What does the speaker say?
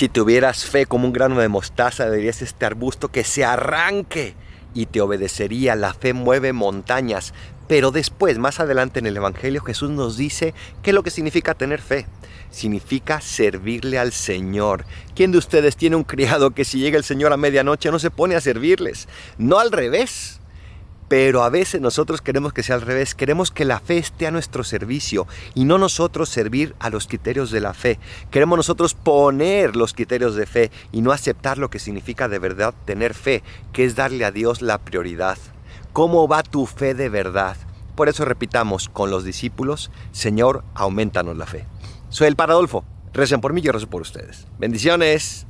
Si tuvieras fe como un grano de mostaza, dirías este arbusto que se arranque y te obedecería. La fe mueve montañas. Pero después, más adelante en el Evangelio, Jesús nos dice qué es lo que significa tener fe. Significa servirle al Señor. ¿Quién de ustedes tiene un criado que si llega el Señor a medianoche no se pone a servirles? No al revés. Pero a veces nosotros queremos que sea al revés, queremos que la fe esté a nuestro servicio y no nosotros servir a los criterios de la fe. Queremos nosotros poner los criterios de fe y no aceptar lo que significa de verdad tener fe, que es darle a Dios la prioridad. ¿Cómo va tu fe de verdad? Por eso repitamos con los discípulos, Señor, aumentanos la fe. Soy el Paradolfo. Recen por mí, yo rezo por ustedes. Bendiciones.